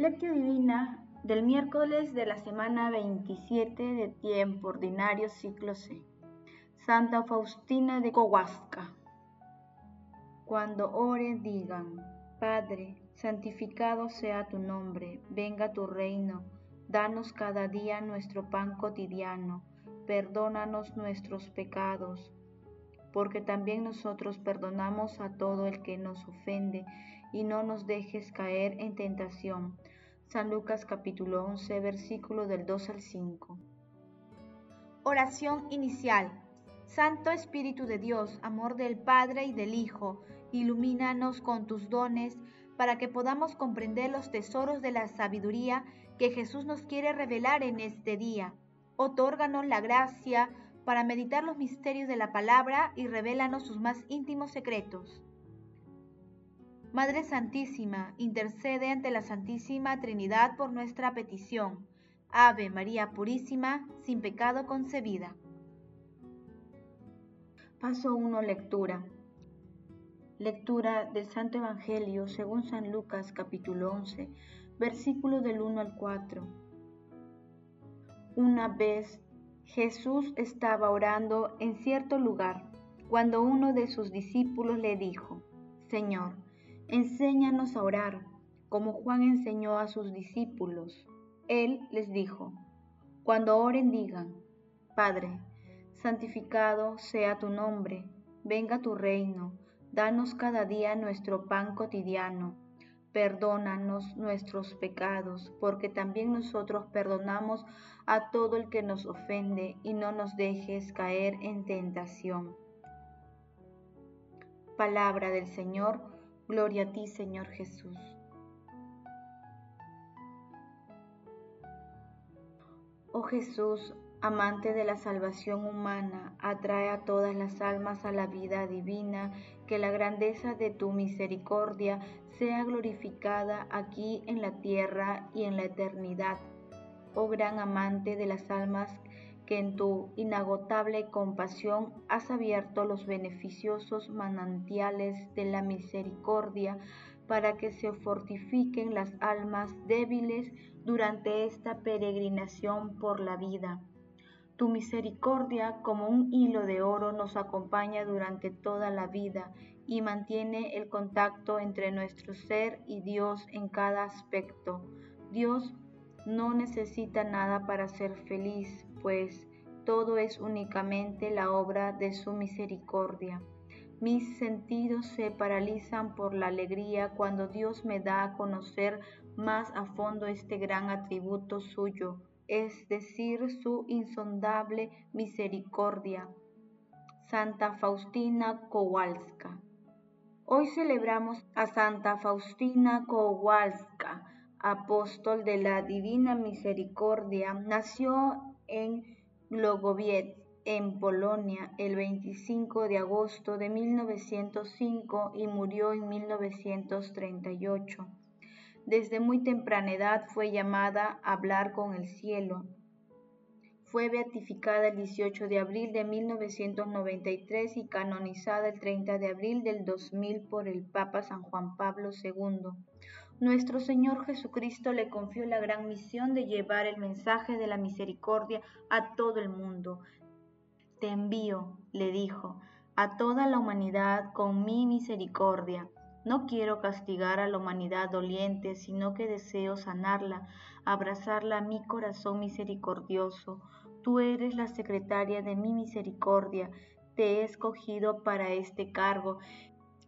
Lectio Divina del miércoles de la semana 27 de tiempo ordinario ciclo C. Santa Faustina de Kowalska. Cuando oren digan, Padre, santificado sea tu nombre, venga tu reino, danos cada día nuestro pan cotidiano, perdónanos nuestros pecados, porque también nosotros perdonamos a todo el que nos ofende, y no nos dejes caer en tentación. San Lucas capítulo 11, versículo del 2 al 5. Oración inicial. Santo Espíritu de Dios, amor del Padre y del Hijo, ilumínanos con tus dones para que podamos comprender los tesoros de la sabiduría que Jesús nos quiere revelar en este día. Otórganos la gracia para meditar los misterios de la palabra y revélanos sus más íntimos secretos. Madre Santísima, intercede ante la Santísima Trinidad por nuestra petición. Ave María Purísima, sin pecado concebida. Paso 1. Lectura. Lectura del Santo Evangelio según San Lucas capítulo 11, versículos del 1 al 4. Una vez Jesús estaba orando en cierto lugar, cuando uno de sus discípulos le dijo, Señor, enséñanos a orar, como Juan enseñó a sus discípulos. Él les dijo, cuando oren digan, Padre, santificado sea tu nombre, venga tu reino, danos cada día nuestro pan cotidiano Perdónanos nuestros pecados, porque también nosotros perdonamos a todo el que nos ofende y no nos dejes caer en tentación. Palabra del Señor, gloria a ti Señor Jesús. Oh Jesús, amante de la salvación humana, atrae a todas las almas a la vida divina, que la grandeza de tu misericordia sea glorificada aquí en la tierra y en la eternidad. Oh gran amante de las almas, que en tu inagotable compasión has abierto los beneficiosos manantiales de la misericordia para que se fortifiquen las almas débiles durante esta peregrinación por la vida tu misericordia como un hilo de oro nos acompaña durante toda la vida y mantiene el contacto entre nuestro ser y Dios en cada aspecto. Dios no necesita nada para ser feliz, pues todo es únicamente la obra de su misericordia. Mis sentidos se paralizan por la alegría cuando Dios me da a conocer más a fondo este gran atributo suyo es decir, su insondable misericordia. Santa Faustina Kowalska. Hoy celebramos a Santa Faustina Kowalska, apóstol de la Divina Misericordia. Nació en Glogowiec, en Polonia, el 25 de agosto de 1905 y murió en 1938. Desde muy temprana edad fue llamada a hablar con el cielo. Fue beatificada el 18 de abril de 1993 y canonizada el 30 de abril del 2000 por el Papa San Juan Pablo II. Nuestro Señor Jesucristo le confió la gran misión de llevar el mensaje de la misericordia a todo el mundo. Te envío, le dijo, a toda la humanidad con mi misericordia no quiero castigar a la humanidad doliente, sino que deseo sanarla, abrazarla a mi corazón misericordioso. Tú eres la secretaria de mi misericordia, te he escogido para este cargo,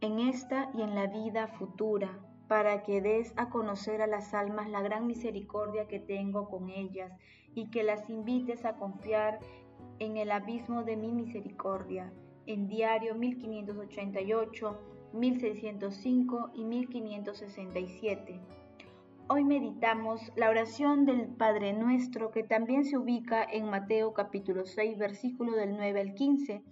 en esta y en la vida futura, para que des a conocer a las almas la gran misericordia que tengo con ellas y que las invites a confiar en el abismo de mi misericordia. En diario 1588 1605 y 1567. Hoy meditamos la oración del Padre Nuestro que también se ubica en Mateo capítulo 6 versículo del 9 al 15,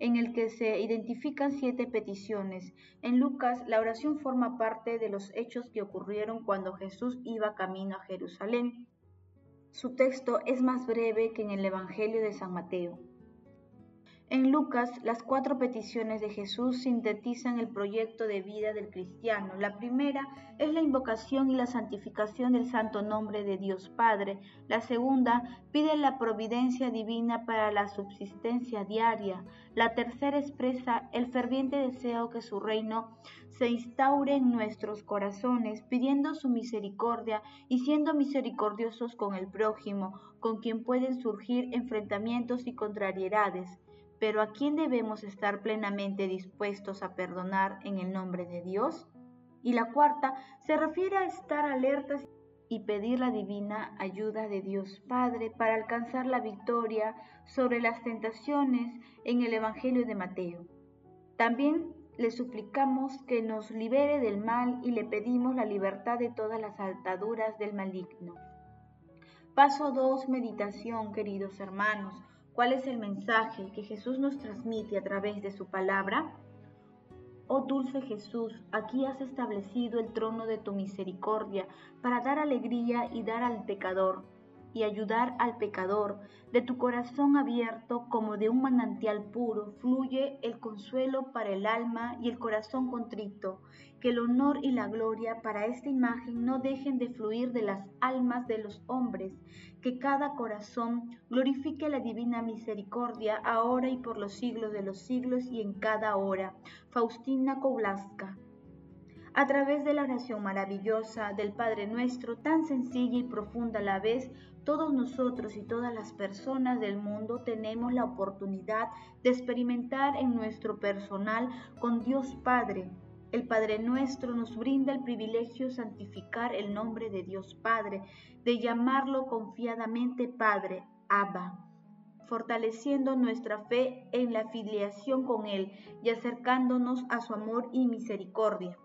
en el que se identifican siete peticiones. En Lucas la oración forma parte de los hechos que ocurrieron cuando Jesús iba camino a Jerusalén. Su texto es más breve que en el Evangelio de San Mateo. En Lucas, las cuatro peticiones de Jesús sintetizan el proyecto de vida del cristiano. La primera es la invocación y la santificación del santo nombre de Dios Padre. La segunda pide la providencia divina para la subsistencia diaria. La tercera expresa el ferviente deseo que su reino se instaure en nuestros corazones, pidiendo su misericordia y siendo misericordiosos con el prójimo, con quien pueden surgir enfrentamientos y contrariedades pero ¿a quién debemos estar plenamente dispuestos a perdonar en el nombre de Dios? Y la cuarta se refiere a estar alertas y pedir la divina ayuda de Dios Padre para alcanzar la victoria sobre las tentaciones en el Evangelio de Mateo. También le suplicamos que nos libere del mal y le pedimos la libertad de todas las ataduras del maligno. Paso 2. Meditación, queridos hermanos. ¿Cuál es el mensaje que Jesús nos transmite a través de su palabra? Oh dulce Jesús, aquí has establecido el trono de tu misericordia para dar alegría y dar al pecador y ayudar al pecador. De tu corazón abierto como de un manantial puro fluye el consuelo para el alma y el corazón contrito. Que el honor y la gloria para esta imagen no dejen de fluir de las almas de los hombres. Que cada corazón glorifique la divina misericordia ahora y por los siglos de los siglos y en cada hora. Faustina Kowlaska a través de la oración maravillosa del Padre Nuestro, tan sencilla y profunda a la vez, todos nosotros y todas las personas del mundo tenemos la oportunidad de experimentar en nuestro personal con Dios Padre. El Padre nuestro nos brinda el privilegio de santificar el nombre de Dios Padre, de llamarlo confiadamente Padre, Abba fortaleciendo nuestra fe en la filiación con Él y acercándonos a su amor y misericordia.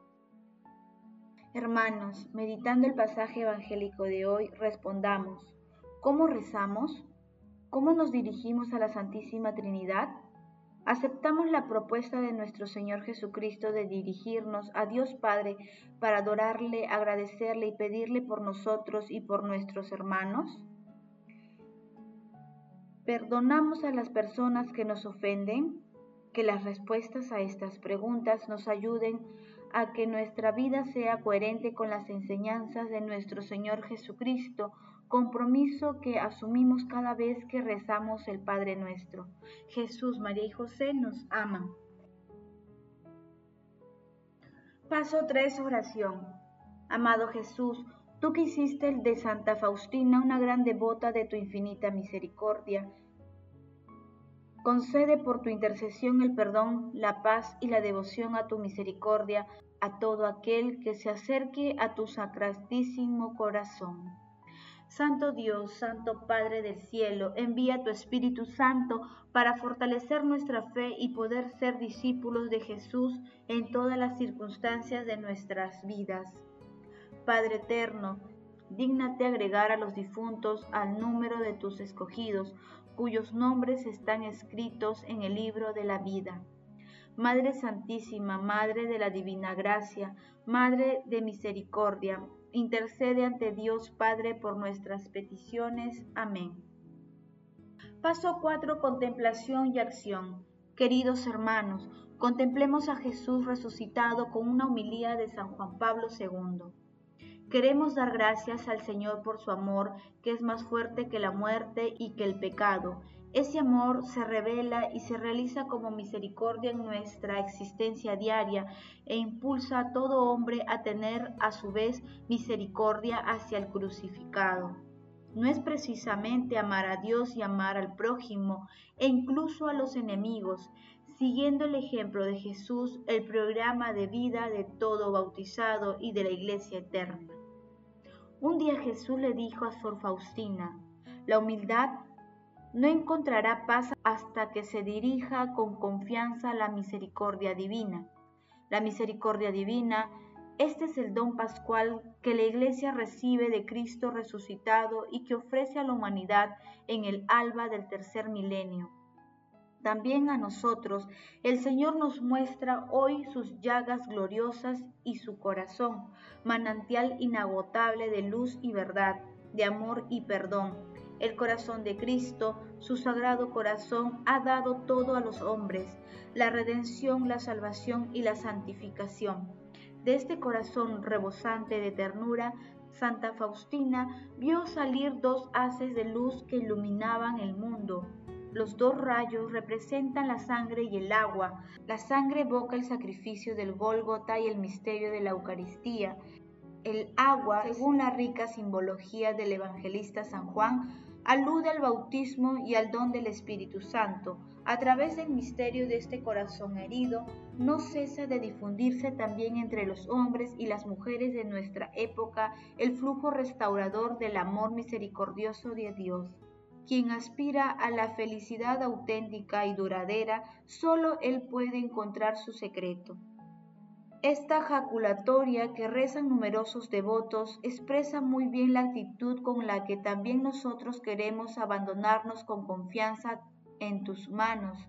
Hermanos, meditando el pasaje evangélico de hoy, respondamos, ¿Cómo rezamos? ¿Cómo nos dirigimos a la Santísima Trinidad? Aceptamos la propuesta de nuestro Señor Jesucristo de dirigirnos a Dios Padre para adorarle, agradecerle y pedirle por nosotros y por nuestros hermanos. ¿Perdonamos a las personas que nos ofenden? Que las respuestas a estas preguntas nos ayuden a que nuestra vida sea coherente con las enseñanzas de nuestro Señor Jesucristo, compromiso que asumimos cada vez que rezamos el Padre nuestro. Jesús, María y José nos aman. Paso 3, oración. Amado Jesús, tú que hiciste de Santa Faustina una gran devota de tu infinita misericordia, concede por tu intercesión el perdón, la paz y la devoción a tu misericordia a todo aquel que se acerque a tu sacratísimo corazón. Santo Dios, Santo Padre del cielo, envía tu Espíritu Santo para fortalecer nuestra fe y poder ser discípulos de Jesús en todas las circunstancias de nuestras vidas. Padre eterno, dígnate agregar a los difuntos al número de tus escogidos, cuyos nombres están escritos en el libro de la vida. Madre Santísima, Madre de la Divina Gracia, Madre de Misericordia, intercede ante Dios Padre por nuestras peticiones. Amén. Paso 4. Contemplación y acción. Queridos hermanos, contemplemos a Jesús resucitado con una humilía de San Juan Pablo II. Queremos dar gracias al Señor por su amor, que es más fuerte que la muerte y que el pecado. Ese amor se revela y se realiza como misericordia en nuestra existencia diaria e impulsa a todo hombre a tener a su vez misericordia hacia el crucificado. No es precisamente amar a Dios y amar al prójimo e incluso a los enemigos, siguiendo el ejemplo de Jesús, el programa de vida de todo bautizado y de la Iglesia eterna. Un día Jesús le dijo a Sor Faustina, la humildad no encontrará paz hasta que se dirija con confianza a la misericordia divina. La misericordia divina, este es el don pascual que la Iglesia recibe de Cristo resucitado y que ofrece a la humanidad en el alba del tercer milenio. También a nosotros el Señor nos muestra hoy sus llagas gloriosas y su corazón, manantial inagotable de luz y verdad, de amor y perdón El corazón de Cristo, su sagrado corazón, ha dado todo a los hombres, la redención, la salvación y la santificación. De este corazón rebosante de ternura, Santa Faustina vio salir dos haces de luz que iluminaban el mundo. Los dos rayos representan la sangre y el agua. La sangre evoca el sacrificio del Gólgota y el misterio de la Eucaristía. El agua, según la rica simbología del evangelista San Juan, alude al bautismo y al don del Espíritu Santo. A través del misterio de este corazón herido, no cesa de difundirse también entre los hombres y las mujeres de nuestra época el flujo restaurador del amor misericordioso de Dios. Quien aspira a la felicidad auténtica y duradera, solo Él puede encontrar su secreto. Esta jaculatoria que rezan numerosos devotos expresa muy bien la actitud con la que también nosotros queremos abandonarnos con confianza en tus manos.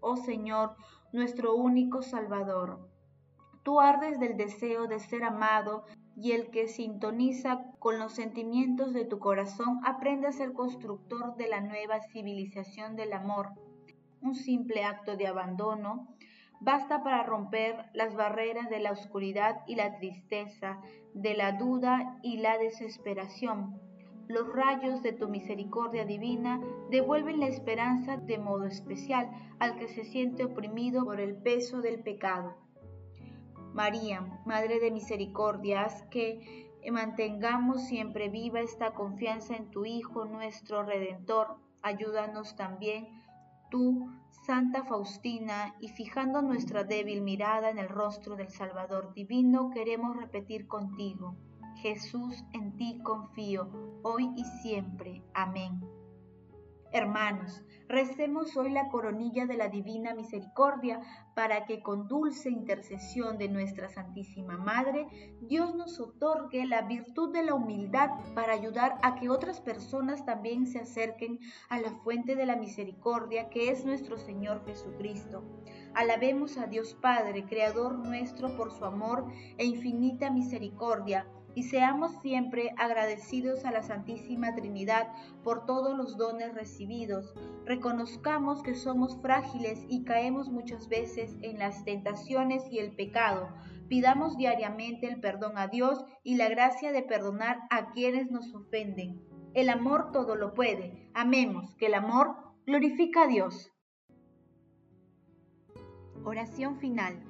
Oh Señor, nuestro único Salvador. Tú ardes del deseo de ser amado y el que sintoniza con los sentimientos de tu corazón aprende a ser constructor de la nueva civilización del amor. Un simple acto de abandono basta para romper las barreras de la oscuridad y la tristeza, de la duda y la desesperación. Los rayos de tu misericordia divina devuelven la esperanza de modo especial al que se siente oprimido por el peso del pecado. María, Madre de Misericordia, haz que mantengamos siempre viva esta confianza en tu Hijo, nuestro Redentor. Ayúdanos también tú, Santa Faustina, y fijando nuestra débil mirada en el rostro del Salvador divino, queremos repetir contigo, Jesús, en ti confío, hoy y siempre. Amén. Hermanos, recemos hoy la coronilla de la Divina Misericordia para que con dulce intercesión de nuestra Santísima Madre, Dios nos otorgue la virtud de la humildad para ayudar a que otras personas también se acerquen a la fuente de la misericordia que es nuestro Señor Jesucristo. Alabemos a Dios Padre, Creador nuestro, por su amor e infinita misericordia y seamos siempre agradecidos a la Santísima Trinidad por todos los dones recibidos. Reconozcamos que somos frágiles y caemos muchas veces en las tentaciones y el pecado. Pidamos diariamente el perdón a Dios y la gracia de perdonar a quienes nos ofenden. El amor todo lo puede. Amemos que el amor glorifica a Dios. Oración final.